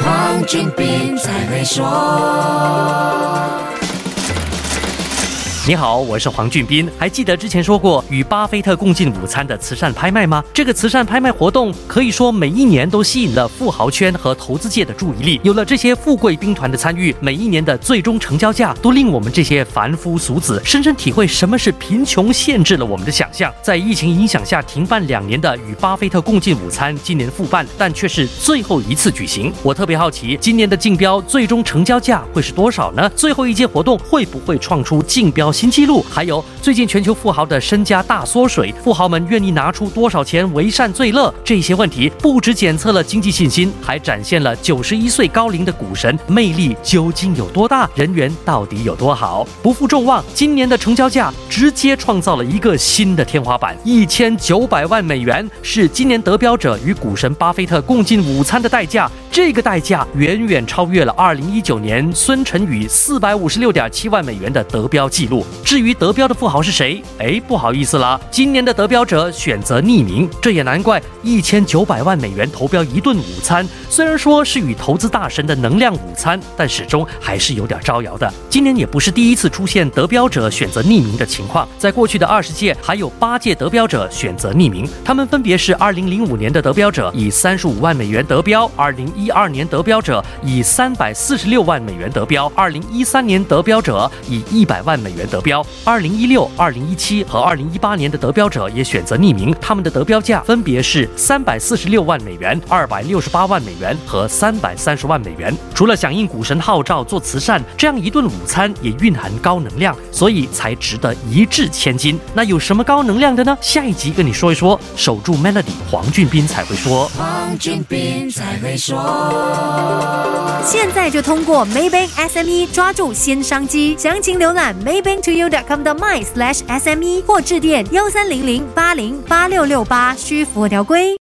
黄俊斌才会说。你好，我是黄俊斌。还记得之前说过与巴菲特共进午餐的慈善拍卖吗？这个慈善拍卖活动可以说每一年都吸引了富豪圈和投资界的注意力。有了这些富贵兵团的参与，每一年的最终成交价都令我们这些凡夫俗子深深体会什么是贫穷限制了我们的想象。在疫情影响下停办两年的与巴菲特共进午餐，今年复办，但却是最后一次举行。我特别好奇，今年的竞标最终成交价会是多少呢？最后一届活动会不会创出竞标？新纪录，还有最近全球富豪的身家大缩水，富豪们愿意拿出多少钱为善最乐？这些问题不只检测了经济信心，还展现了九十一岁高龄的股神魅力究竟有多大，人缘到底有多好？不负众望，今年的成交价直接创造了一个新的天花板，一千九百万美元是今年得标者与股神巴菲特共进午餐的代价。这个代价远远超越了二零一九年孙晨宇四百五十六点七万美元的得标记录。至于得标的富豪是谁？哎，不好意思了，今年的得标者选择匿名。这也难怪，一千九百万美元投标一顿午餐，虽然说是与投资大神的能量午餐，但始终还是有点招摇的。今年也不是第一次出现得标者选择匿名的情况，在过去的二十届还有八届得标者选择匿名，他们分别是二零零五年的得标者以三十五万美元得标，二零一二年得标者以三百四十六万美元得标，二零一三年得标者以一百万美元得标。二零一六、二零一七和二零一八年的得标者也选择匿名，他们的得标价分别是三百四十六万美元、二百六十八万美元和三百三十万美元。除了响应股神号召做慈善，这样一顿午餐也蕴含高能量，所以才值得一掷千金。那有什么高能量的呢？下一集跟你说一说。守住 Melody，黄俊斌才会说。黄俊斌才会说。现在就通过 Maybank SME 抓住新商机，详情浏览 maybanktoyou.com 的 my/sme 或致电幺三零零八零八六六八，需符合条规。